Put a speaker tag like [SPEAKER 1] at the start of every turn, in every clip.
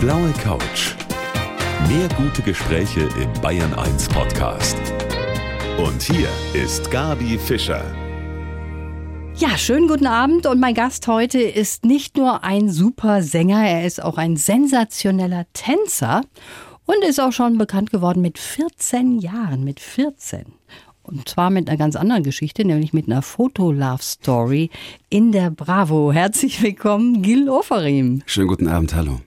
[SPEAKER 1] blaue Couch. Mehr gute Gespräche im Bayern 1 Podcast. Und hier ist Gabi Fischer.
[SPEAKER 2] Ja, schönen guten Abend und mein Gast heute ist nicht nur ein super Sänger, er ist auch ein sensationeller Tänzer und ist auch schon bekannt geworden mit 14 Jahren, mit 14. Und zwar mit einer ganz anderen Geschichte, nämlich mit einer Foto-Love-Story in der Bravo. Herzlich willkommen, Gil Oferim.
[SPEAKER 3] Schönen guten Abend, hallo.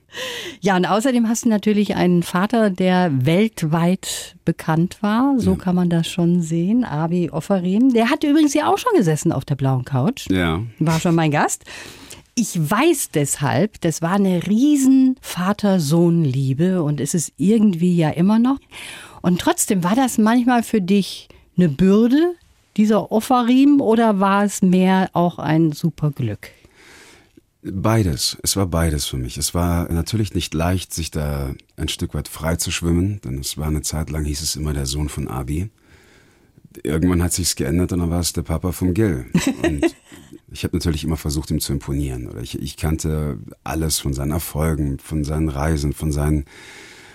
[SPEAKER 2] Ja, und außerdem hast du natürlich einen Vater, der weltweit bekannt war. So ja. kann man das schon sehen. Abi Oferim. Der hat übrigens ja auch schon gesessen auf der blauen Couch.
[SPEAKER 3] Ja.
[SPEAKER 2] War schon mein Gast. Ich weiß deshalb, das war eine riesen Vater-Sohn-Liebe und ist es irgendwie ja immer noch. Und trotzdem war das manchmal für dich eine Bürde, dieser Offerriemen, oder war es mehr auch ein super Glück?
[SPEAKER 3] Beides. Es war beides für mich. Es war natürlich nicht leicht, sich da ein Stück weit frei zu schwimmen, denn es war eine Zeit lang, hieß es immer der Sohn von Abi. Irgendwann hat sich's geändert und dann war es der Papa vom Gil. Und ich habe natürlich immer versucht, ihm zu imponieren. Oder ich, ich kannte alles von seinen Erfolgen, von seinen Reisen, von seinen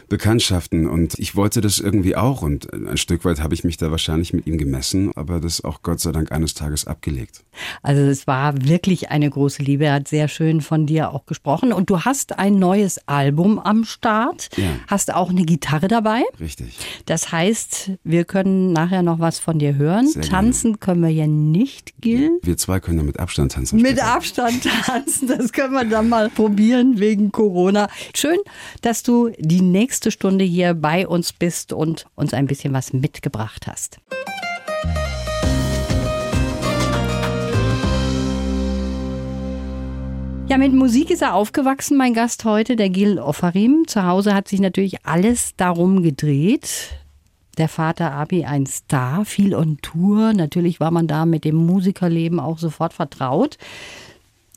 [SPEAKER 3] Bekanntschaften und ich wollte das irgendwie auch und ein Stück weit habe ich mich da wahrscheinlich mit ihm gemessen, aber das auch Gott sei Dank eines Tages abgelegt.
[SPEAKER 2] Also es war wirklich eine große Liebe, er hat sehr schön von dir auch gesprochen und du hast ein neues Album am Start, ja. hast auch eine Gitarre dabei.
[SPEAKER 3] Richtig.
[SPEAKER 2] Das heißt, wir können nachher noch was von dir hören. Sehr tanzen gerne. können wir ja nicht, Gil.
[SPEAKER 3] Wir zwei können ja mit Abstand tanzen.
[SPEAKER 2] Mit später. Abstand tanzen, das können wir dann mal probieren wegen Corona. Schön, dass du die nächste nächste Stunde hier bei uns bist und uns ein bisschen was mitgebracht hast. Ja, mit Musik ist er aufgewachsen, mein Gast heute, der Gil Offarim. Zu Hause hat sich natürlich alles darum gedreht. Der Vater Abi ein Star, viel on Tour. Natürlich war man da mit dem Musikerleben auch sofort vertraut.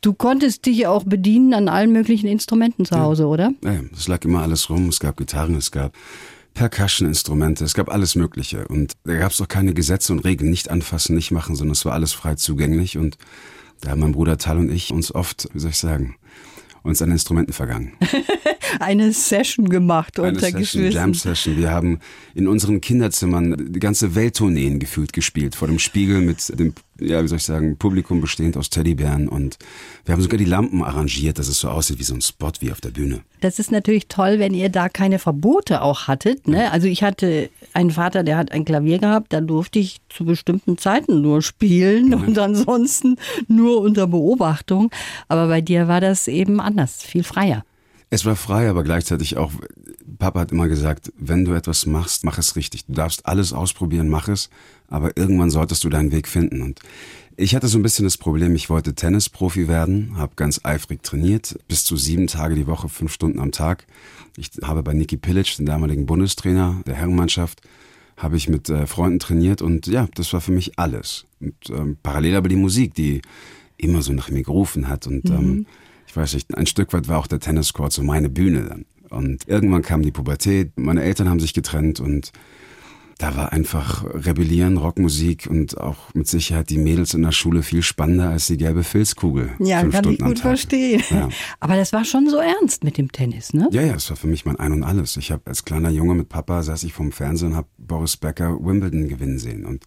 [SPEAKER 2] Du konntest dich auch bedienen an allen möglichen Instrumenten zu Hause,
[SPEAKER 3] ja.
[SPEAKER 2] oder?
[SPEAKER 3] Ja, es lag immer alles rum. Es gab Gitarren, es gab Percussion-Instrumente, es gab alles Mögliche. Und da gab es auch keine Gesetze und Regeln. Nicht anfassen, nicht machen, sondern es war alles frei zugänglich. Und da haben mein Bruder Tal und ich uns oft, wie soll ich sagen, uns an Instrumenten vergangen.
[SPEAKER 2] Eine Session gemacht
[SPEAKER 3] Eine unter Session, Geschwistern. Jam Session. Wir haben in unseren Kinderzimmern die ganze Welttourneen gefühlt gespielt. Vor dem Spiegel mit dem, ja, wie soll ich sagen, Publikum bestehend aus Teddybären. Und wir haben sogar die Lampen arrangiert, dass es so aussieht wie so ein Spot wie auf der Bühne.
[SPEAKER 2] Das ist natürlich toll, wenn ihr da keine Verbote auch hattet. Ne? Also ich hatte einen Vater, der hat ein Klavier gehabt, da durfte ich zu bestimmten Zeiten nur spielen mhm. und ansonsten nur unter Beobachtung. Aber bei dir war das eben anders, viel freier.
[SPEAKER 3] Es war frei, aber gleichzeitig auch, Papa hat immer gesagt, wenn du etwas machst, mach es richtig. Du darfst alles ausprobieren, mach es, aber irgendwann solltest du deinen Weg finden. Und ich hatte so ein bisschen das Problem, ich wollte Tennisprofi werden, habe ganz eifrig trainiert, bis zu sieben Tage die Woche, fünf Stunden am Tag. Ich habe bei Niki Pilic, den damaligen Bundestrainer der Herrenmannschaft, habe ich mit äh, Freunden trainiert und ja, das war für mich alles. Und ähm, parallel aber die Musik, die immer so nach mir gerufen hat und mhm. ähm, ich weiß nicht, ein Stück weit war auch der Tenniscourt so meine Bühne dann. Und irgendwann kam die Pubertät, meine Eltern haben sich getrennt und da war einfach Rebellieren, Rockmusik und auch mit Sicherheit die Mädels in der Schule viel spannender als die gelbe Filzkugel.
[SPEAKER 2] Ja, kann Stunden ich gut verstehen. Ja. Aber das war schon so ernst mit dem Tennis, ne?
[SPEAKER 3] Ja, ja, es war für mich mein Ein und Alles. Ich habe als kleiner Junge mit Papa saß ich vom Fernsehen und habe Boris Becker Wimbledon gewinnen sehen und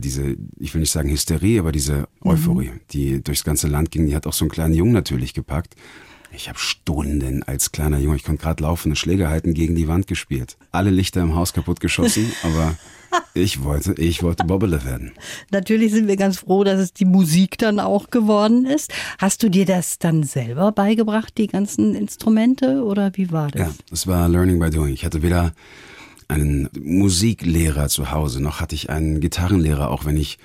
[SPEAKER 3] diese, ich will nicht sagen Hysterie, aber diese Euphorie, mhm. die durchs ganze Land ging, die hat auch so einen kleinen Jungen natürlich gepackt. Ich habe Stunden als kleiner Junge, ich konnte gerade laufen, Schläge halten, gegen die Wand gespielt. Alle Lichter im Haus kaputt geschossen, aber ich wollte, ich wollte Bobbele werden.
[SPEAKER 2] Natürlich sind wir ganz froh, dass es die Musik dann auch geworden ist. Hast du dir das dann selber beigebracht, die ganzen Instrumente, oder wie war das?
[SPEAKER 3] Ja, es war Learning by Doing. Ich hatte weder einen Musiklehrer zu Hause, noch hatte ich einen Gitarrenlehrer, auch wenn ich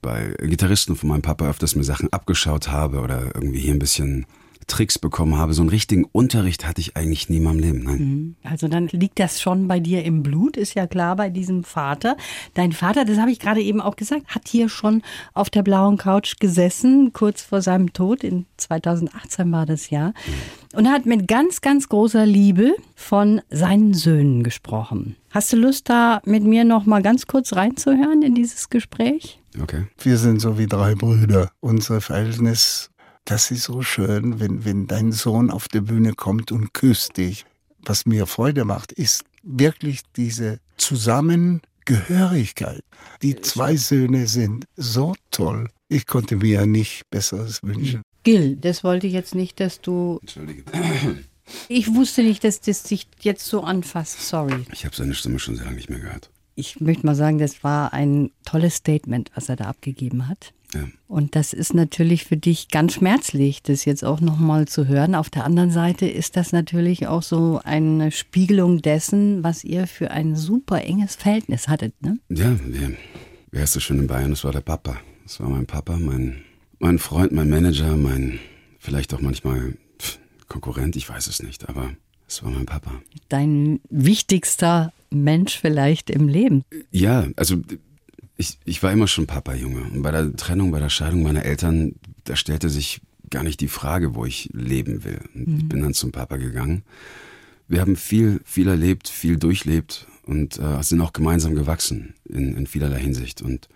[SPEAKER 3] bei Gitarristen von meinem Papa öfters mir Sachen abgeschaut habe oder irgendwie hier ein bisschen Tricks bekommen habe. So einen richtigen Unterricht hatte ich eigentlich nie in meinem Leben. Nein. Mhm.
[SPEAKER 2] Also dann liegt das schon bei dir im Blut, ist ja klar bei diesem Vater. Dein Vater, das habe ich gerade eben auch gesagt, hat hier schon auf der blauen Couch gesessen, kurz vor seinem Tod. In 2018 war das Jahr. Mhm. Und er hat mit ganz, ganz großer Liebe von seinen Söhnen gesprochen. Hast du Lust, da mit mir noch mal ganz kurz reinzuhören in dieses Gespräch?
[SPEAKER 3] Okay.
[SPEAKER 4] Wir sind so wie drei Brüder. Unser Verhältnis das ist so schön, wenn, wenn dein Sohn auf der Bühne kommt und küsst dich. was mir Freude macht, ist wirklich diese Zusammengehörigkeit. Die zwei Söhne sind so toll. Ich konnte mir ja nicht Besseres wünschen.
[SPEAKER 2] Gil, das wollte ich jetzt nicht, dass du.
[SPEAKER 3] Entschuldige.
[SPEAKER 2] Ich wusste nicht, dass das sich jetzt so anfasst. Sorry.
[SPEAKER 3] Ich habe seine Stimme schon sehr lange nicht mehr gehört.
[SPEAKER 2] Ich möchte mal sagen, das war ein tolles Statement, was er da abgegeben hat.
[SPEAKER 3] Ja.
[SPEAKER 2] Und das ist natürlich für dich ganz schmerzlich, das jetzt auch nochmal zu hören. Auf der anderen Seite ist das natürlich auch so eine Spiegelung dessen, was ihr für ein super enges Verhältnis hattet. Ne?
[SPEAKER 3] Ja, wer, ist so schön in Bayern? Das war der Papa. Das war mein Papa, mein, mein Freund, mein Manager, mein vielleicht auch manchmal Konkurrent, ich weiß es nicht, aber es war mein Papa.
[SPEAKER 2] Dein wichtigster Mensch vielleicht im Leben.
[SPEAKER 3] Ja, also ich, ich war immer schon Papa, Junge. Und bei der Trennung, bei der Scheidung meiner Eltern, da stellte sich gar nicht die Frage, wo ich leben will. Und Ich bin dann zum Papa gegangen. Wir haben viel, viel erlebt, viel durchlebt und äh, sind auch gemeinsam gewachsen in, in vielerlei Hinsicht. Und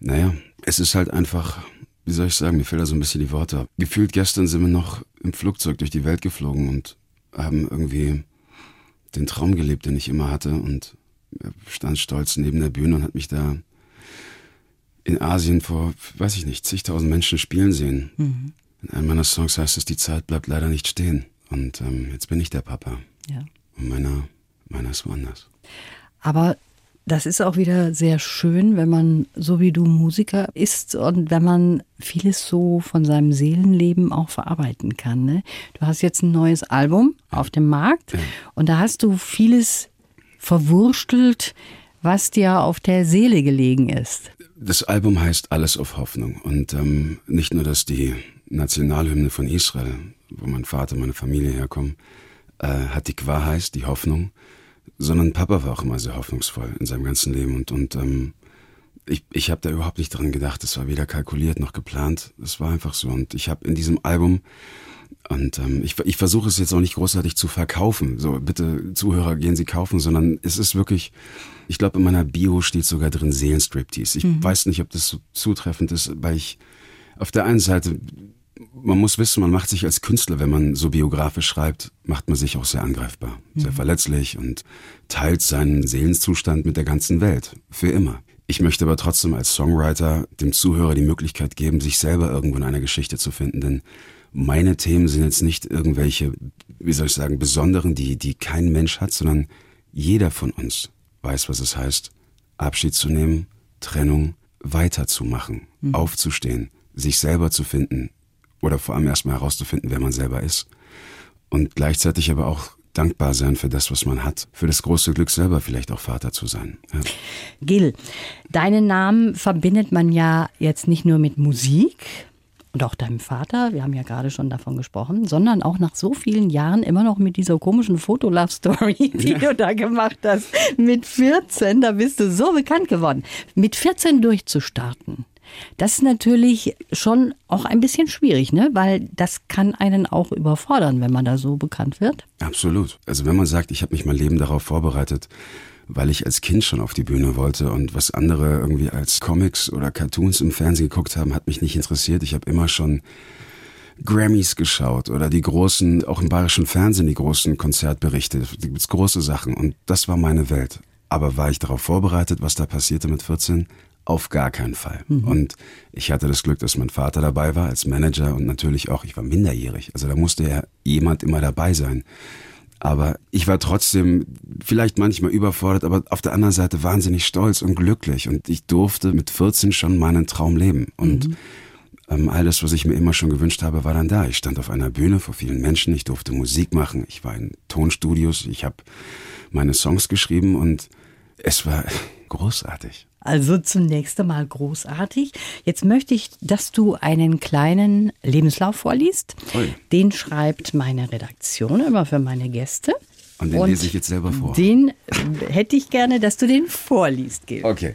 [SPEAKER 3] naja, es ist halt einfach, wie soll ich sagen, mir fehlen da so ein bisschen die Worte. Gefühlt gestern sind wir noch im Flugzeug durch die Welt geflogen und haben irgendwie den Traum gelebt, den ich immer hatte und stand stolz neben der Bühne und hat mich da in Asien vor, weiß ich nicht, zigtausend Menschen spielen sehen. In einem meiner Songs heißt es, die Zeit bleibt leider nicht stehen. Und ähm, jetzt bin ich der Papa.
[SPEAKER 2] Ja.
[SPEAKER 3] Und meiner, meiner ist woanders.
[SPEAKER 2] Aber das ist auch wieder sehr schön, wenn man so wie du Musiker ist und wenn man vieles so von seinem Seelenleben auch verarbeiten kann. Ne? Du hast jetzt ein neues Album auf dem Markt und da hast du vieles verwurstelt, was dir auf der Seele gelegen ist.
[SPEAKER 3] Das Album heißt Alles auf Hoffnung. Und ähm, nicht nur, dass die Nationalhymne von Israel, wo mein Vater, meine Familie herkommen, äh, Hatikwa heißt, die Hoffnung, sondern Papa war auch immer sehr hoffnungsvoll in seinem ganzen Leben. Und, und ähm, ich, ich habe da überhaupt nicht dran gedacht. Das war weder kalkuliert noch geplant. Das war einfach so. Und ich habe in diesem Album und ähm, ich, ich versuche es jetzt auch nicht großartig zu verkaufen. So, bitte Zuhörer, gehen Sie kaufen, sondern es ist wirklich, ich glaube, in meiner Bio steht sogar drin Seelenstriptease. Ich weiß nicht, ob das so zutreffend ist, weil ich auf der einen Seite, man muss wissen, man macht sich als Künstler, wenn man so biografisch schreibt, macht man sich auch sehr angreifbar, sehr verletzlich und teilt seinen Seelenzustand mit der ganzen Welt. Für immer. Ich möchte aber trotzdem als Songwriter dem Zuhörer die Möglichkeit geben, sich selber irgendwo in einer Geschichte zu finden, denn meine Themen sind jetzt nicht irgendwelche, wie soll ich sagen, besonderen, die, die kein Mensch hat, sondern jeder von uns weiß, was es heißt, Abschied zu nehmen, Trennung, weiterzumachen, aufzustehen, sich selber zu finden oder vor allem erstmal herauszufinden, wer man selber ist. Und gleichzeitig aber auch dankbar sein für das, was man hat, für das große Glück selber vielleicht auch Vater zu sein. Ja.
[SPEAKER 2] Gil, deinen Namen verbindet man ja jetzt nicht nur mit Musik und auch deinem Vater, wir haben ja gerade schon davon gesprochen, sondern auch nach so vielen Jahren immer noch mit dieser komischen Fotolove-Story, die du da gemacht hast. Mit 14, da bist du so bekannt geworden. Mit 14 durchzustarten. Das ist natürlich schon auch ein bisschen schwierig, ne? Weil das kann einen auch überfordern, wenn man da so bekannt wird.
[SPEAKER 3] Absolut. Also wenn man sagt, ich habe mich mein Leben darauf vorbereitet, weil ich als Kind schon auf die Bühne wollte und was andere irgendwie als Comics oder Cartoons im Fernsehen geguckt haben, hat mich nicht interessiert. Ich habe immer schon Grammys geschaut oder die großen, auch im bayerischen Fernsehen die großen Konzertberichte. Da gibt's große Sachen und das war meine Welt. Aber war ich darauf vorbereitet, was da passierte mit 14? Auf gar keinen Fall. Und ich hatte das Glück, dass mein Vater dabei war als Manager und natürlich auch, ich war minderjährig. Also da musste ja jemand immer dabei sein. Aber ich war trotzdem vielleicht manchmal überfordert, aber auf der anderen Seite wahnsinnig stolz und glücklich. Und ich durfte mit 14 schon meinen Traum leben. Und ähm, all das, was ich mir immer schon gewünscht habe, war dann da. Ich stand auf einer Bühne vor vielen Menschen, ich durfte Musik machen, ich war in Tonstudios, ich habe meine Songs geschrieben und es war großartig.
[SPEAKER 2] Also zunächst einmal großartig. Jetzt möchte ich, dass du einen kleinen Lebenslauf vorliest.
[SPEAKER 3] Ui.
[SPEAKER 2] Den schreibt meine Redaktion immer für meine Gäste.
[SPEAKER 3] Und den lese ich jetzt selber vor.
[SPEAKER 2] Den hätte ich gerne, dass du den vorliest, Gil.
[SPEAKER 3] Okay.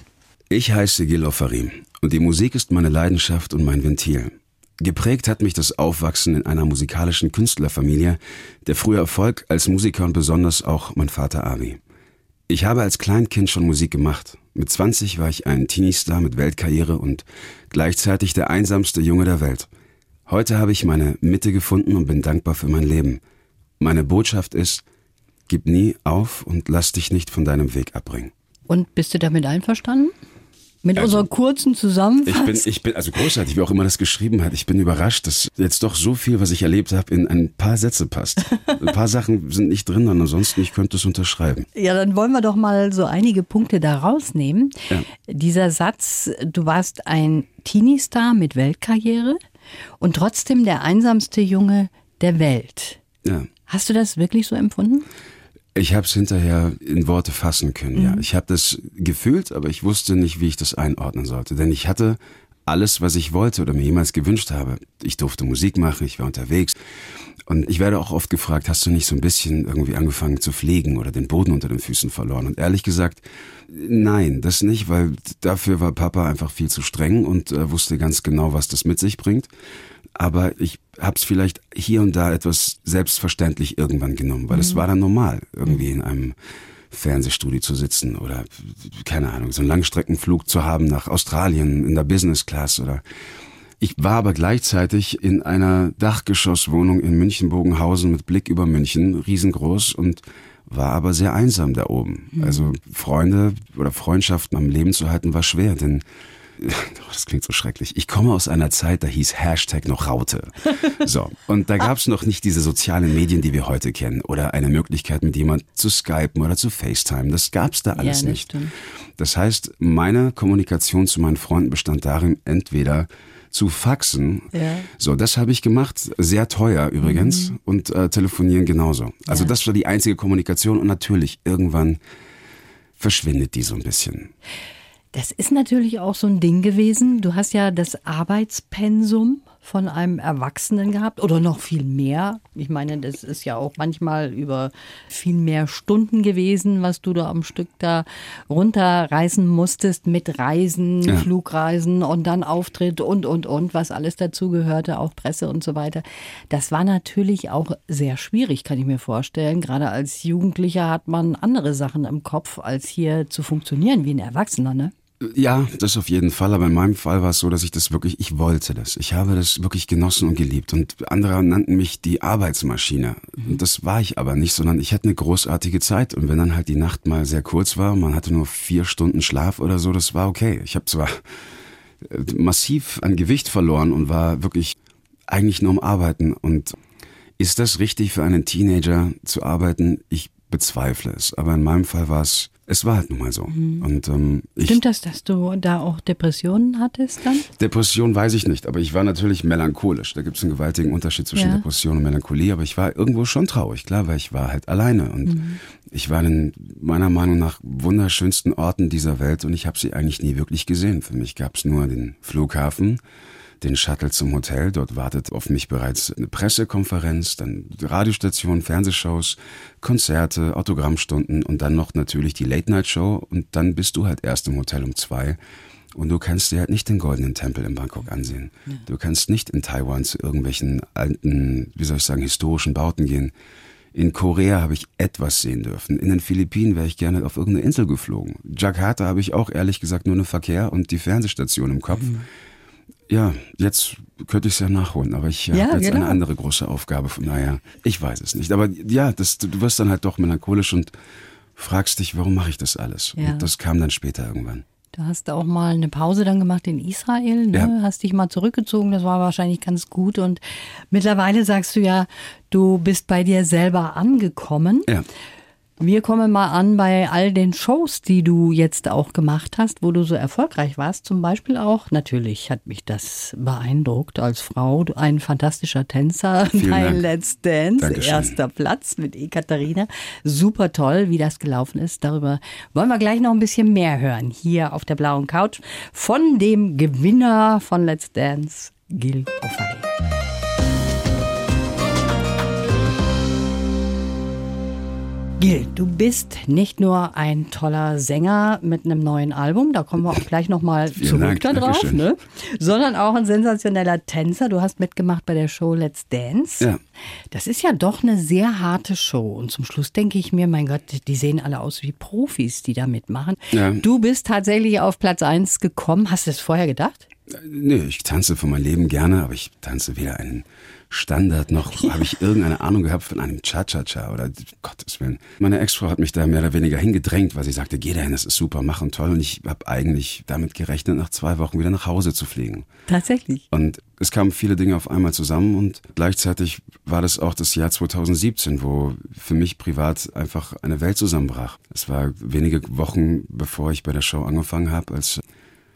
[SPEAKER 3] Ich heiße Gil Ofarim und die Musik ist meine Leidenschaft und mein Ventil. Geprägt hat mich das Aufwachsen in einer musikalischen Künstlerfamilie, der frühe Erfolg als Musiker und besonders auch mein Vater Avi. Ich habe als Kleinkind schon Musik gemacht. Mit 20 war ich ein Teenie-Star mit Weltkarriere und gleichzeitig der einsamste Junge der Welt. Heute habe ich meine Mitte gefunden und bin dankbar für mein Leben. Meine Botschaft ist, Gib nie auf und lass dich nicht von deinem Weg abbringen.
[SPEAKER 2] Und bist du damit einverstanden? Mit unserer kurzen
[SPEAKER 3] Ich
[SPEAKER 2] Zusammenfassung?
[SPEAKER 3] bin, ich bin, also großartig, wie auch immer das geschrieben hat. Ich bin überrascht, dass jetzt doch so viel, was ich erlebt habe, in ein paar Sätze passt. Ein paar Sachen sind nicht drin, und ansonsten ich könnte es unterschreiben.
[SPEAKER 2] Ja, dann wollen wir doch mal so einige Punkte da rausnehmen.
[SPEAKER 3] Ja.
[SPEAKER 2] Dieser Satz, du warst ein Teenie-Star mit Weltkarriere und trotzdem der einsamste Junge der Welt.
[SPEAKER 3] Ja.
[SPEAKER 2] Hast du das wirklich so empfunden?
[SPEAKER 3] Ich habe es hinterher in Worte fassen können, ja. Ich habe das gefühlt, aber ich wusste nicht, wie ich das einordnen sollte. Denn ich hatte alles, was ich wollte oder mir jemals gewünscht habe. Ich durfte Musik machen, ich war unterwegs. Und ich werde auch oft gefragt, hast du nicht so ein bisschen irgendwie angefangen zu fliegen oder den Boden unter den Füßen verloren? Und ehrlich gesagt, nein, das nicht, weil dafür war Papa einfach viel zu streng und äh, wusste ganz genau, was das mit sich bringt. Aber ich habe es vielleicht hier und da etwas selbstverständlich irgendwann genommen, weil es war dann normal, irgendwie in einem Fernsehstudio zu sitzen oder keine Ahnung, so einen Langstreckenflug zu haben nach Australien in der Business Class oder ich war aber gleichzeitig in einer Dachgeschosswohnung in München-Bogenhausen mit Blick über München, riesengroß und war aber sehr einsam da oben. Also Freunde oder Freundschaften am Leben zu halten war schwer, denn das klingt so schrecklich. Ich komme aus einer Zeit, da hieß Hashtag noch Raute. So. Und da gab es noch nicht diese sozialen Medien, die wir heute kennen. Oder eine Möglichkeit, mit jemand zu skypen oder zu FaceTime. Das gab's da alles
[SPEAKER 2] Ja, das
[SPEAKER 3] nicht.
[SPEAKER 2] stimmt.
[SPEAKER 3] Das heißt, meine Kommunikation zu meinen Freunden bestand darin, entweder zu faxen.
[SPEAKER 2] Ja.
[SPEAKER 3] So, das habe ich gemacht. Sehr teuer übrigens. Und äh, telefonieren genauso. Also
[SPEAKER 2] Ja.
[SPEAKER 3] das war die einzige Kommunikation. Und natürlich, irgendwann verschwindet die so ein bisschen.
[SPEAKER 2] Das ist natürlich auch so ein Ding gewesen. Du hast ja das Arbeitspensum von einem Erwachsenen gehabt oder noch viel mehr. Ich meine, das ist ja auch manchmal über viel mehr Stunden gewesen, was du da am Stück da runterreißen musstest mit Reisen,
[SPEAKER 3] Ja.
[SPEAKER 2] Flugreisen und dann Auftritt und, und, und, was alles dazugehörte, auch Presse und so weiter. Das war natürlich auch sehr schwierig, kann ich mir vorstellen. Gerade als Jugendlicher hat man andere Sachen im Kopf, als hier zu funktionieren wie ein Erwachsener, ne?
[SPEAKER 3] Ja, das auf jeden Fall. Aber in meinem Fall war es so, dass ich das wirklich, ich wollte das. Ich habe das wirklich genossen und geliebt. Und andere nannten mich die Arbeitsmaschine. Und das war ich aber nicht, sondern ich hatte eine großartige Zeit. Und wenn dann halt die Nacht mal sehr kurz war, man hatte nur vier Stunden Schlaf oder so, das war okay. Ich habe zwar äh, massiv an Gewicht verloren und war wirklich eigentlich nur am Arbeiten. Und ist das richtig für einen Teenager zu arbeiten? Ich bezweifle es. Aber in meinem Fall war es, es war halt nun mal so. Und ähm, ich,
[SPEAKER 2] Stimmt das, dass du da auch Depressionen hattest dann?
[SPEAKER 3] Depression weiß ich nicht, aber ich war natürlich melancholisch. Da gibt es einen gewaltigen Unterschied zwischen
[SPEAKER 2] Ja.
[SPEAKER 3] Depression und Melancholie, aber ich war irgendwo schon traurig, klar, weil ich war halt alleine und
[SPEAKER 2] Mhm.
[SPEAKER 3] ich war in meiner Meinung nach wunderschönsten Orten dieser Welt und ich habe sie eigentlich nie wirklich gesehen. Für mich gab es nur den Flughafen, den Shuttle zum Hotel, dort wartet auf mich bereits eine Pressekonferenz, dann Radiostationen, Fernsehshows, Konzerte, Autogrammstunden und dann noch natürlich die Late-Night-Show und dann bist du halt erst im Hotel um zwei und du kannst dir halt nicht den goldenen Tempel in Bangkok ansehen. Du kannst nicht in Taiwan zu irgendwelchen alten, wie soll ich sagen, historischen Bauten gehen. In Korea habe ich etwas sehen dürfen. In den Philippinen wäre ich gerne auf irgendeine Insel geflogen. Jakarta habe ich auch ehrlich gesagt nur einen Verkehr und die Fernsehstation im Kopf. Ja, jetzt könnte ich es ja nachholen, aber ich
[SPEAKER 2] Ja,
[SPEAKER 3] habe jetzt
[SPEAKER 2] genau.
[SPEAKER 3] eine andere große Aufgabe. Von daher, ich weiß es nicht. Aber ja, das, du wirst dann halt doch melancholisch und fragst dich, warum mache ich das alles?
[SPEAKER 2] Ja.
[SPEAKER 3] Und das kam dann später irgendwann.
[SPEAKER 2] Du hast auch mal eine Pause dann gemacht in Israel, ne?
[SPEAKER 3] Ja.
[SPEAKER 2] hast dich mal zurückgezogen, das war wahrscheinlich ganz gut. Und mittlerweile sagst du ja, du bist bei dir selber angekommen.
[SPEAKER 3] Ja.
[SPEAKER 2] Wir kommen mal an bei all den Shows, die du jetzt auch gemacht hast, wo du so erfolgreich warst. Zum Beispiel auch, natürlich hat mich das beeindruckt als Frau, du ein fantastischer Tänzer
[SPEAKER 3] Vielen
[SPEAKER 2] bei
[SPEAKER 3] Dank.
[SPEAKER 2] Let's Dance,
[SPEAKER 3] Dankeschön.
[SPEAKER 2] erster Platz mit Ekaterina. Super toll, wie das gelaufen ist. Darüber wollen wir gleich noch ein bisschen mehr hören, hier auf der blauen Couch von dem Gewinner von Let's Dance, Gil Ofari. Gil, du bist nicht nur ein toller Sänger mit einem neuen Album, da kommen wir auch gleich nochmal zurück
[SPEAKER 3] Dank,
[SPEAKER 2] darauf,
[SPEAKER 3] Dankeschön.
[SPEAKER 2] ne? sondern auch ein sensationeller Tänzer. Du hast mitgemacht bei der Show Let's Dance.
[SPEAKER 3] Ja.
[SPEAKER 2] Das ist ja doch eine sehr harte Show. Und zum Schluss denke ich mir, mein Gott, die sehen alle aus wie Profis, die da mitmachen.
[SPEAKER 3] Ja.
[SPEAKER 2] Du bist tatsächlich auf Platz 1 gekommen. Hast du das vorher gedacht?
[SPEAKER 3] Nee, ich tanze für mein Leben gerne, aber ich tanze weder einen Standard noch, habe ich irgendeine Ahnung gehabt von einem Cha-Cha-Cha oder Gottes Willen. Meine Ex-Frau hat mich da mehr oder weniger hingedrängt, weil sie sagte, geh dahin, das ist super, mach und toll. Und ich habe eigentlich damit gerechnet, nach zwei Wochen wieder nach Hause zu fliegen.
[SPEAKER 2] Tatsächlich.
[SPEAKER 3] Und es kamen viele Dinge auf einmal zusammen und gleichzeitig war das auch das Jahr 2017, wo für mich privat einfach eine Welt zusammenbrach. Es war wenige Wochen, bevor ich bei der Show angefangen habe, als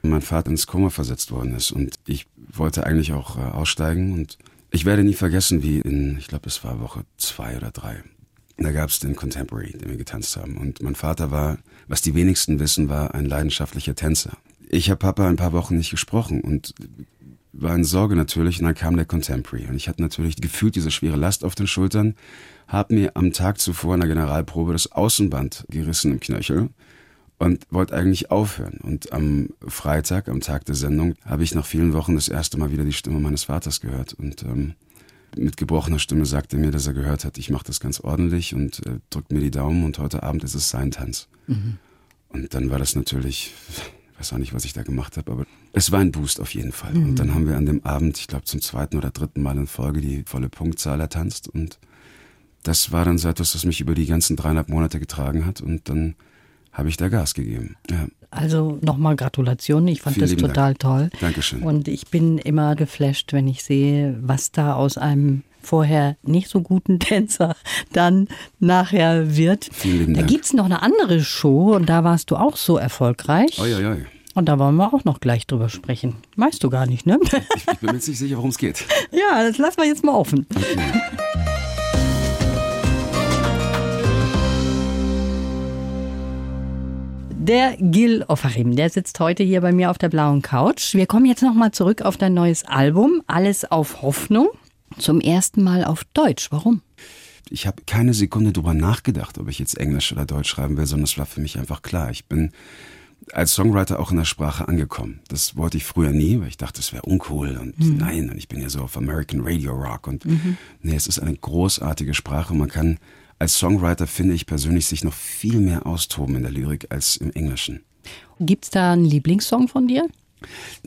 [SPEAKER 3] mein Vater ins Koma versetzt worden ist. Und ich wollte eigentlich auch äh, aussteigen und ich werde nie vergessen, wie in, ich glaube, es war Woche zwei oder drei. Da gab es den Contemporary, den wir getanzt haben. Und mein Vater war, was die wenigsten wissen, war ein leidenschaftlicher Tänzer. Ich habe Papa ein paar Wochen nicht gesprochen und war in Sorge natürlich. Und dann kam der Contemporary. Und ich hatte natürlich gefühlt diese schwere Last auf den Schultern, habe mir am Tag zuvor in der Generalprobe das Außenband gerissen im Knöchel und wollte eigentlich aufhören. Und am Freitag, am Tag der Sendung, habe ich nach vielen Wochen das erste Mal wieder die Stimme meines Vaters gehört. Und ähm, mit gebrochener Stimme sagte er mir, dass er gehört hat, ich mache das ganz ordentlich und äh, drückt mir die Daumen und heute Abend ist es sein Tanz. Mhm. Und dann war das natürlich, ich weiß auch nicht, was ich da gemacht habe, aber es war ein Boost auf jeden Fall. Mhm. Und dann haben wir an dem Abend, ich glaube zum zweiten oder dritten Mal in Folge, die volle Punktzahl ertanzt. Und das war dann so etwas, was mich über die ganzen dreieinhalb Monate getragen hat. Und dann habe ich da Gas gegeben. Ja.
[SPEAKER 2] Also nochmal Gratulation. Ich fand Vielen das total Dank. toll.
[SPEAKER 3] Dankeschön.
[SPEAKER 2] Und ich bin immer geflasht, wenn ich sehe, was da aus einem vorher nicht so guten Tänzer dann nachher wird.
[SPEAKER 3] Vielen
[SPEAKER 2] da gibt es noch eine andere Show und da warst du auch so erfolgreich.
[SPEAKER 3] Oi, oi, oi.
[SPEAKER 2] Und da wollen wir auch noch gleich drüber sprechen. Weißt du gar nicht, ne?
[SPEAKER 3] Ich, ich bin mir jetzt nicht sicher, worum es geht.
[SPEAKER 2] Ja, das lassen wir jetzt mal offen. Okay. Der Gil Ofarim, der sitzt heute hier bei mir auf der blauen Couch. Wir kommen jetzt nochmal zurück auf dein neues Album, Alles auf Hoffnung. Zum ersten Mal auf Deutsch. Warum?
[SPEAKER 3] Ich habe keine Sekunde drüber nachgedacht, ob ich jetzt Englisch oder Deutsch schreiben will, sondern es war für mich einfach klar. Ich bin als Songwriter auch in der Sprache angekommen. Das wollte ich früher nie, weil ich dachte, es wäre uncool und mhm. nein, und ich bin ja so auf American Radio Rock und mhm. nee, es ist eine großartige Sprache. Man kann als Songwriter finde ich persönlich sich noch viel mehr austoben in der Lyrik als im Englischen.
[SPEAKER 2] Gibt es da einen Lieblingssong von dir?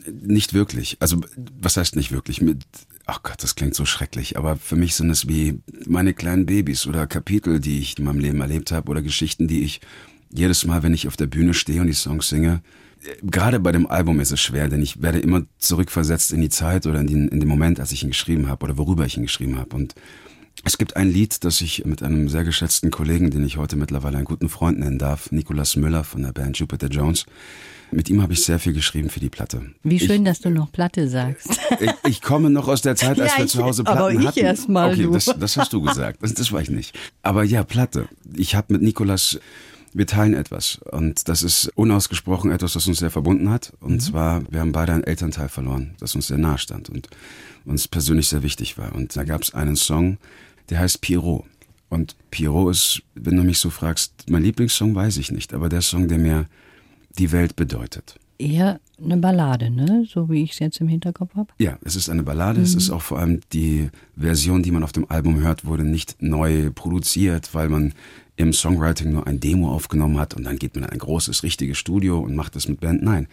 [SPEAKER 3] Nicht wirklich. Also, was heißt nicht wirklich? Mit, ach Gott, das klingt so schrecklich, aber für mich sind es wie meine kleinen Babys oder Kapitel, die ich in meinem Leben erlebt habe oder Geschichten, die ich jedes Mal, wenn ich auf der Bühne stehe und die Songs singe, gerade bei dem Album ist es schwer, denn ich werde immer zurückversetzt in die Zeit oder in den, in den Moment, als ich ihn geschrieben habe oder worüber ich ihn geschrieben habe. Und es gibt ein Lied, das ich mit einem sehr geschätzten Kollegen, den ich heute mittlerweile einen guten Freund nennen darf, Nicolas Müller von der Band Jupiter Jones. Mit ihm habe ich sehr viel geschrieben für die Platte.
[SPEAKER 2] Wie schön, ich, dass du noch Platte sagst.
[SPEAKER 3] Ich, ich, komme noch aus der Zeit, als ja, wir zu Hause Platten aber ich hatten.
[SPEAKER 2] Erst mal,
[SPEAKER 3] okay. Das, das hast du gesagt. Das, das war ich nicht. Aber ja, Platte. Ich habe mit Nicolas wir teilen etwas. Und das ist unausgesprochen etwas, was uns sehr verbunden hat. Und mhm. zwar, wir haben beide einen Elternteil verloren, das uns sehr nahe stand und uns persönlich sehr wichtig war. Und da gab es einen Song, der heißt Pierrot. Und Pierrot ist, wenn du mich so fragst, mein Lieblingssong weiß ich nicht, aber der Song, der mir die Welt bedeutet.
[SPEAKER 2] Eher eine Ballade, ne? So wie ich es jetzt im Hinterkopf habe.
[SPEAKER 3] Ja, es ist eine Ballade. Mhm. Es ist auch vor allem die Version, die man auf dem Album hört, wurde nicht neu produziert, weil man im Songwriting nur ein Demo aufgenommen hat und dann geht man in ein großes, richtiges Studio und macht das mit Band. Nein,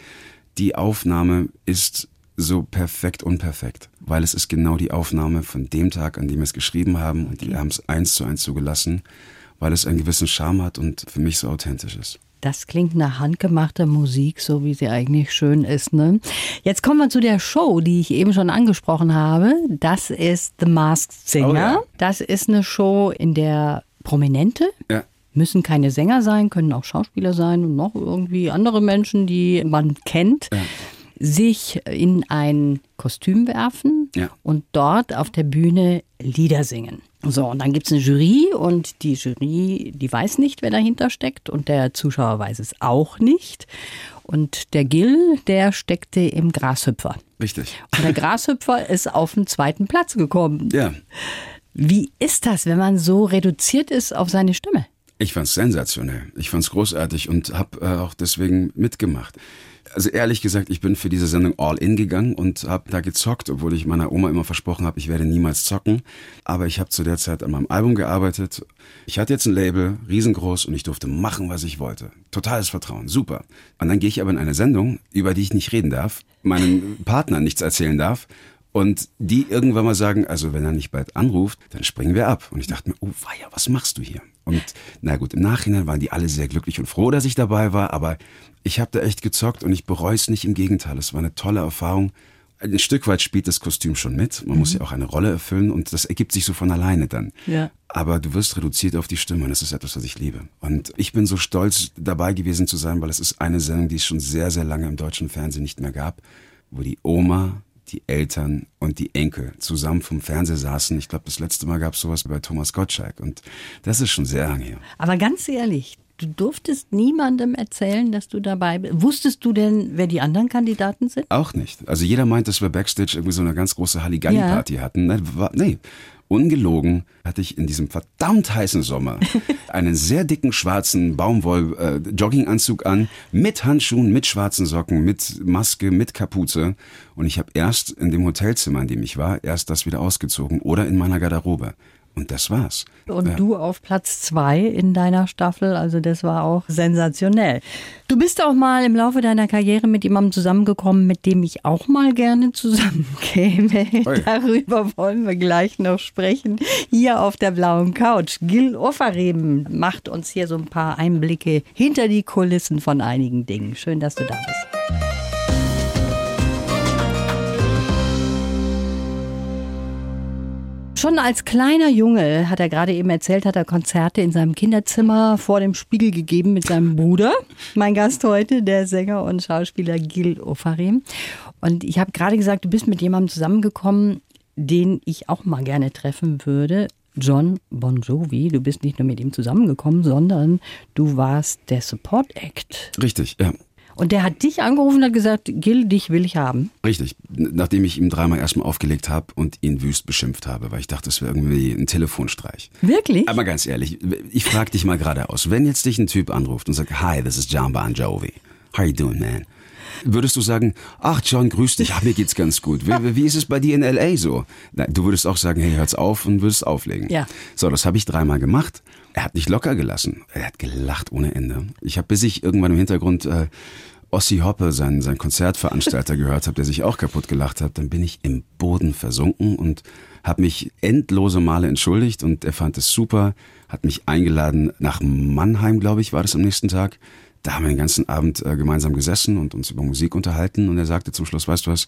[SPEAKER 3] die Aufnahme ist so perfekt unperfekt, weil es ist genau die Aufnahme von dem Tag, an dem wir es geschrieben haben und die haben es eins zu eins zugelassen, weil es einen gewissen Charme hat und für mich so authentisch ist.
[SPEAKER 2] Das klingt nach handgemachter Musik, so wie sie eigentlich schön ist. Ne? Jetzt kommen wir zu der Show, die ich eben schon angesprochen habe. Das ist The Masked Singer. Oh ja. Das ist eine Show, in der Prominente ja. müssen keine Sänger sein, können auch Schauspieler sein und noch irgendwie andere Menschen, die man kennt. Ja sich in ein Kostüm werfen ja. und dort auf der Bühne Lieder singen. So, und dann gibt es eine Jury und die Jury, die weiß nicht, wer dahinter steckt und der Zuschauer weiß es auch nicht. Und der Gil, der steckte im Grashüpfer.
[SPEAKER 3] Richtig.
[SPEAKER 2] Und der Grashüpfer ist auf den zweiten Platz gekommen.
[SPEAKER 3] Ja.
[SPEAKER 2] Wie ist das, wenn man so reduziert ist auf seine Stimme?
[SPEAKER 3] Ich fand's sensationell. Ich fand's großartig und habe äh, auch deswegen mitgemacht also ehrlich gesagt, ich bin für diese Sendung all in gegangen und habe da gezockt, obwohl ich meiner Oma immer versprochen habe, ich werde niemals zocken. Aber ich habe zu der Zeit an meinem Album gearbeitet. Ich hatte jetzt ein Label, riesengroß, und ich durfte machen, was ich wollte. Totales Vertrauen, super. Und dann gehe ich aber in eine Sendung, über die ich nicht reden darf, meinen Partner nichts erzählen darf Und die irgendwann mal sagen, also wenn er nicht bald anruft, dann springen wir ab. Und ich dachte mir, oh weia, was machst du hier? Und na gut, im Nachhinein waren die alle sehr glücklich und froh, dass ich dabei war, aber ich habe da echt gezockt und ich bereue es nicht, im Gegenteil. Es war eine tolle Erfahrung. Ein Stück weit spielt das Kostüm schon mit. Man mhm. muss ja auch eine Rolle erfüllen und das ergibt sich so von alleine dann. Ja. Aber du wirst reduziert auf die Stimme und das ist etwas, was ich liebe. Und ich bin so stolz, dabei gewesen zu sein, weil es ist eine Sendung, die es schon sehr, sehr lange im deutschen Fernsehen nicht mehr gab, wo die Oma die Eltern und die Enkel zusammen vom Fernseher saßen. Ich glaube, das letzte Mal gab es sowas bei Thomas Gottschalk und das ist schon sehr lange her.
[SPEAKER 2] Aber ganz ehrlich, du durftest niemandem erzählen, dass du dabei bist. Wusstest du denn, wer die anderen Kandidaten sind?
[SPEAKER 3] Auch nicht. Also jeder meint, dass wir Backstage irgendwie so eine ganz große Halligalli-Party ja. hatten. Nee, Ungelogen hatte ich in diesem verdammt heißen Sommer einen sehr dicken schwarzen Baumwoll-Jogginganzug äh, an, mit Handschuhen, mit schwarzen Socken, mit Maske, mit Kapuze. Und ich habe erst in dem Hotelzimmer, in dem ich war, erst das wieder ausgezogen oder in meiner Garderobe. Und das war's.
[SPEAKER 2] Und ja. du auf Platz zwei in deiner Staffel, also das war auch sensationell. Du bist auch mal im Laufe deiner Karriere mit jemandem zusammengekommen, mit dem ich auch mal gerne zusammenkäme. Oi. Darüber wollen wir gleich noch sprechen. Hier auf der blauen Couch. Gil Offerreben macht uns hier so ein paar Einblicke hinter die Kulissen von einigen Dingen. Schön, dass du da bist. Schon als kleiner Junge, hat er gerade eben erzählt, hat er Konzerte in seinem Kinderzimmer vor dem Spiegel gegeben mit seinem Bruder. Mein Gast heute, der Sänger und Schauspieler Gil Ofarim. Und ich habe gerade gesagt, du bist mit jemandem zusammengekommen, den ich auch mal gerne treffen würde. John Bon Jovi. Du bist nicht nur mit ihm zusammengekommen, sondern du warst der Support Act.
[SPEAKER 3] Richtig, ja.
[SPEAKER 2] Und der hat dich angerufen und hat gesagt, Gil, dich will ich haben.
[SPEAKER 3] Richtig. Nachdem ich ihm dreimal erstmal aufgelegt habe und ihn wüst beschimpft habe, weil ich dachte, das wäre irgendwie ein Telefonstreich.
[SPEAKER 2] Wirklich?
[SPEAKER 3] Aber ganz ehrlich, ich frage dich mal geradeaus. Wenn jetzt dich ein Typ anruft und sagt, hi, this is John Bon Jovi. How you doing, man? Würdest du sagen, ach John, grüß dich, ach, mir geht's ganz gut. Wie, wie ist es bei dir in L.A. so? Na, du würdest auch sagen, hey, hör's auf und würdest auflegen.
[SPEAKER 2] Ja.
[SPEAKER 3] So, das habe ich dreimal gemacht. Er hat nicht locker gelassen. Er hat gelacht ohne Ende. Ich habe, bis ich irgendwann im Hintergrund äh, Ossi Hoppe, sein, sein Konzertveranstalter, gehört habe, der sich auch kaputt gelacht hat, dann bin ich im Boden versunken und habe mich endlose Male entschuldigt und er fand es super, hat mich eingeladen nach Mannheim, glaube ich, war das am nächsten Tag. Da haben wir den ganzen Abend äh, gemeinsam gesessen und uns über Musik unterhalten und er sagte zum Schluss, weißt du was,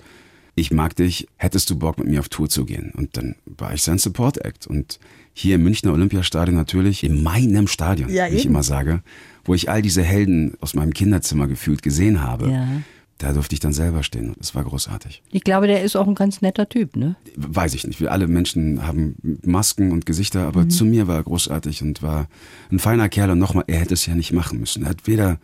[SPEAKER 3] ich mag dich, hättest du Bock mit mir auf Tour zu gehen? Und dann war ich sein Support Act und hier im Münchner Olympiastadion natürlich, in meinem Stadion, ja, wie ich immer sage, wo ich all diese Helden aus meinem Kinderzimmer gefühlt gesehen habe. Ja. Da durfte ich dann selber stehen. Das war großartig.
[SPEAKER 2] Ich glaube, der ist auch ein ganz netter Typ, ne?
[SPEAKER 3] Weiß ich nicht. Wir alle Menschen haben Masken und Gesichter, aber mhm. zu mir war er großartig und war ein feiner Kerl. Und nochmal, er hätte es ja nicht machen müssen. Er hat weder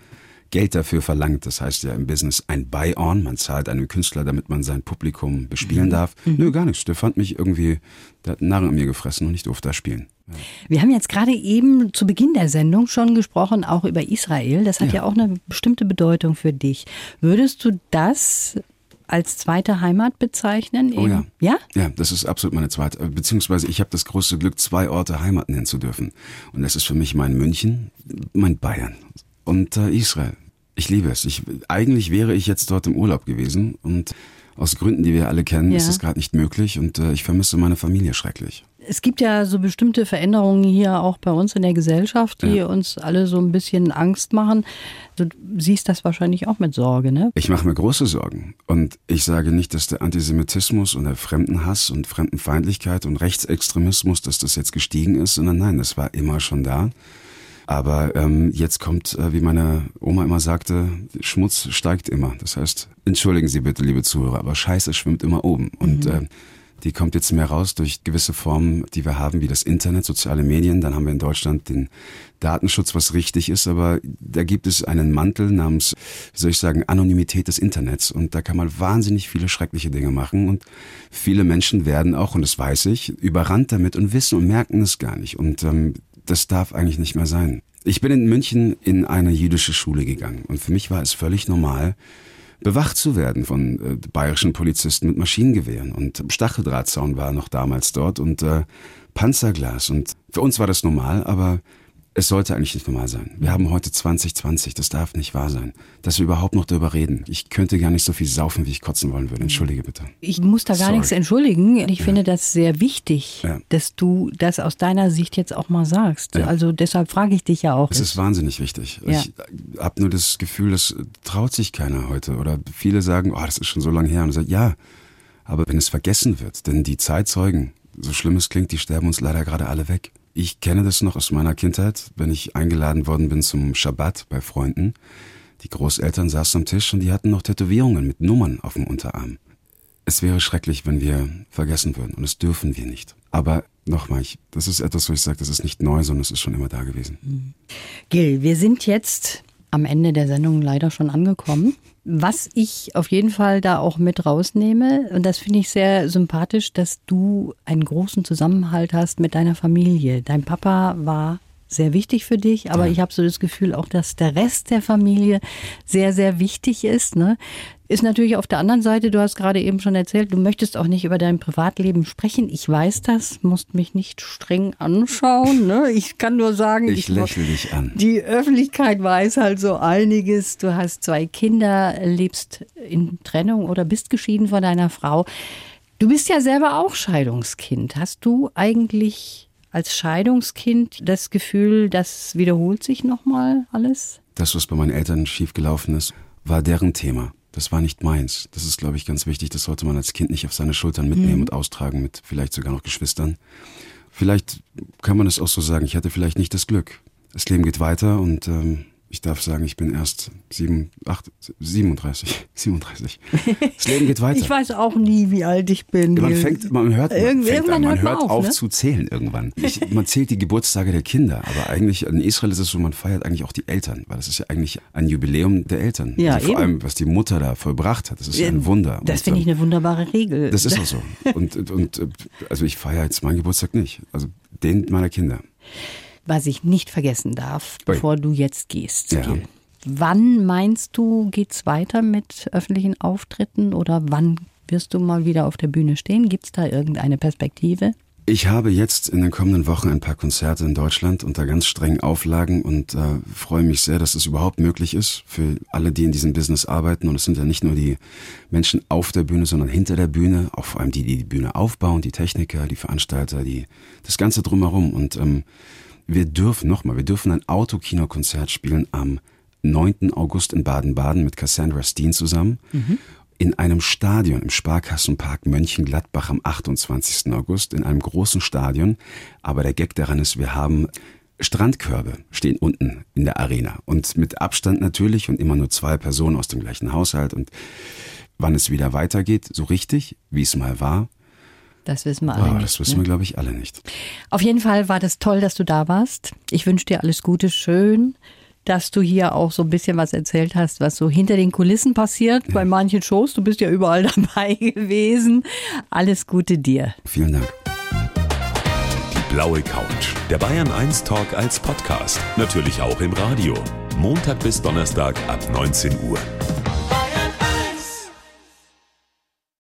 [SPEAKER 3] Geld dafür verlangt. Das heißt ja im Business ein Buy-on. Man zahlt einem Künstler, damit man sein Publikum bespielen mhm. darf. Mhm. Nö, gar nichts. Der fand mich irgendwie, der hat einen Narren an mir gefressen und ich durfte da spielen.
[SPEAKER 2] Wir haben jetzt gerade eben zu Beginn der Sendung schon gesprochen, auch über Israel. Das hat ja, ja auch eine bestimmte Bedeutung für dich. Würdest du das als zweite Heimat bezeichnen?
[SPEAKER 3] Oh ja.
[SPEAKER 2] Ja?
[SPEAKER 3] Ja, das ist absolut meine zweite. Beziehungsweise ich habe das große Glück, zwei Orte Heimat nennen zu dürfen. Und das ist für mich mein München, mein Bayern und äh, Israel. Ich liebe es. Ich, eigentlich wäre ich jetzt dort im Urlaub gewesen und aus Gründen, die wir alle kennen, ja. ist es gerade nicht möglich und äh, ich vermisse meine Familie schrecklich.
[SPEAKER 2] Es gibt ja so bestimmte Veränderungen hier auch bei uns in der Gesellschaft, die ja. uns alle so ein bisschen Angst machen. Du siehst das wahrscheinlich auch mit Sorge, ne?
[SPEAKER 3] Ich mache mir große Sorgen. Und ich sage nicht, dass der Antisemitismus und der Fremdenhass und Fremdenfeindlichkeit und Rechtsextremismus, dass das jetzt gestiegen ist, sondern nein, das war immer schon da. Aber ähm, jetzt kommt, äh, wie meine Oma immer sagte, Schmutz steigt immer. Das heißt, entschuldigen Sie bitte, liebe Zuhörer, aber Scheiße schwimmt immer oben. Und mhm. äh, die kommt jetzt mehr raus durch gewisse Formen, die wir haben, wie das Internet, soziale Medien. Dann haben wir in Deutschland den Datenschutz, was richtig ist, aber da gibt es einen Mantel namens, wie soll ich sagen, Anonymität des Internets. Und da kann man wahnsinnig viele schreckliche Dinge machen. Und viele Menschen werden auch, und das weiß ich, überrannt damit und wissen und merken es gar nicht. Und ähm, das darf eigentlich nicht mehr sein. Ich bin in München in eine jüdische Schule gegangen und für mich war es völlig normal, bewacht zu werden von äh, bayerischen Polizisten mit Maschinengewehren und Stacheldrahtzaun war noch damals dort und äh, Panzerglas und für uns war das normal, aber Es sollte eigentlich nicht normal sein. Wir haben heute 2020, das darf nicht wahr sein. Dass wir überhaupt noch darüber reden. Ich könnte gar nicht so viel saufen, wie ich kotzen wollen würde. Entschuldige bitte.
[SPEAKER 2] Ich muss da gar
[SPEAKER 3] Sorry.
[SPEAKER 2] nichts entschuldigen. Ich ja. finde das sehr wichtig,
[SPEAKER 3] Ja.
[SPEAKER 2] dass du das aus deiner Sicht jetzt auch mal sagst.
[SPEAKER 3] Ja.
[SPEAKER 2] Also deshalb frage ich dich ja auch.
[SPEAKER 3] Es ist wahnsinnig wichtig. Ich habe nur das Gefühl, das traut sich keiner heute. Oder viele sagen, oh, das ist schon so lange her. Und ich sage, ja, aber wenn es vergessen wird, denn die Zeitzeugen, so schlimm es klingt, die sterben uns leider gerade alle weg. Ich kenne das noch aus meiner Kindheit, wenn ich eingeladen worden bin zum Schabbat bei Freunden. Die Großeltern saßen am Tisch und die hatten noch Tätowierungen mit Nummern auf dem Unterarm. Es wäre schrecklich, wenn wir vergessen würden und das dürfen wir nicht. Aber nochmal, das ist etwas, wo ich sage, das ist nicht neu, sondern es ist schon immer da gewesen.
[SPEAKER 2] Gil, wir sind jetzt am Ende der Sendung leider schon angekommen. Was ich auf jeden Fall da auch mit rausnehme, und das finde ich sehr sympathisch, dass du einen großen Zusammenhalt hast mit deiner Familie. Dein Papa war sehr wichtig für dich, aber
[SPEAKER 3] Ja.
[SPEAKER 2] ich habe so das Gefühl auch, dass der Rest der Familie sehr, sehr wichtig ist. Ne? Ist natürlich auf der anderen Seite, du hast gerade eben schon erzählt, du möchtest auch nicht über dein Privatleben sprechen. Ich weiß das, musst mich nicht streng anschauen. Ne? Ich kann nur sagen,
[SPEAKER 3] Ich lächle dich an.
[SPEAKER 2] die Öffentlichkeit weiß halt so einiges. Du hast zwei Kinder, lebst in Trennung oder bist geschieden von deiner Frau. Du bist ja selber auch Scheidungskind. Hast du eigentlich als Scheidungskind das Gefühl, das wiederholt sich nochmal alles?
[SPEAKER 3] Das, was bei meinen Eltern schiefgelaufen ist, war deren Thema. Das war nicht meins. Das ist, glaube ich, ganz wichtig. Das sollte man als Kind nicht auf seine Schultern mitnehmen und austragen mit vielleicht sogar noch Geschwistern. Vielleicht kann man es auch so sagen, ich hatte vielleicht nicht das Glück. Das Leben geht weiter und ähm, ich darf sagen, ich bin erst sieben, acht, 37. 37. Das Leben geht weiter.
[SPEAKER 2] Ich weiß auch nie, wie alt ich bin.
[SPEAKER 3] Man fängt, man hört, man,
[SPEAKER 2] Irgend-
[SPEAKER 3] fängt
[SPEAKER 2] irgendwann
[SPEAKER 3] an, man
[SPEAKER 2] hört man
[SPEAKER 3] hört
[SPEAKER 2] auf,
[SPEAKER 3] auf,
[SPEAKER 2] ne?
[SPEAKER 3] zu zählen irgendwann. Ich, man zählt die Geburtstage der Kinder, aber eigentlich in Israel ist es so, man feiert eigentlich auch die Eltern, weil das ist ja eigentlich ein Jubiläum der Eltern.
[SPEAKER 2] Ja,
[SPEAKER 3] also vor
[SPEAKER 2] eben.
[SPEAKER 3] allem, was die Mutter da vollbracht hat, das ist ja ein Wunder.
[SPEAKER 2] Das finde ich
[SPEAKER 3] ähm,
[SPEAKER 2] eine wunderbare Regel.
[SPEAKER 3] Das ist auch so. Und, und, und äh, also ich feiere jetzt meinen Geburtstag nicht. Also den meiner Kinder.
[SPEAKER 2] Was ich nicht vergessen darf, bevor du jetzt gehst.
[SPEAKER 3] Ja.
[SPEAKER 2] Gil. Wann meinst du, geht's weiter mit öffentlichen Auftritten oder wann wirst du mal wieder auf der Bühne stehen? Gibt's da irgendeine Perspektive?
[SPEAKER 3] Ich habe jetzt in den kommenden Wochen ein paar Konzerte in Deutschland unter ganz strengen Auflagen und äh, freue mich sehr, dass es überhaupt möglich ist für alle, die in diesem Business arbeiten. Und es sind ja nicht nur die Menschen auf der Bühne, sondern hinter der Bühne, auch vor allem die, die die Bühne aufbauen, die Techniker, die Veranstalter, die das Ganze drumherum. Und ähm, wir dürfen nochmal, wir dürfen ein Autokinokonzert spielen am 9. August in Baden-Baden mit Cassandra Steen zusammen. In einem Stadion im Sparkassenpark Mönchengladbach am 28. August, in einem großen Stadion. Aber der Gag daran ist, wir haben Strandkörbe stehen unten in der Arena. Und mit Abstand natürlich und immer nur zwei Personen aus dem gleichen Haushalt. Und wann es wieder weitergeht, so richtig, wie es mal war,
[SPEAKER 2] Das wissen wir alle
[SPEAKER 3] oh,
[SPEAKER 2] nicht.
[SPEAKER 3] das wissen
[SPEAKER 2] ne?
[SPEAKER 3] wir, glaube ich, alle nicht.
[SPEAKER 2] Auf jeden Fall war das toll, dass du da warst. Ich wünsche dir alles Gute, schön, dass du hier auch so ein bisschen was erzählt hast, was so hinter den Kulissen passiert bei manchen Shows. Du bist ja überall dabei gewesen. Alles Gute dir.
[SPEAKER 3] Vielen Dank.
[SPEAKER 1] Die blaue Couch. Der Bayern 1 Talk als Podcast. Natürlich auch im Radio. Montag bis Donnerstag ab 19 Uhr.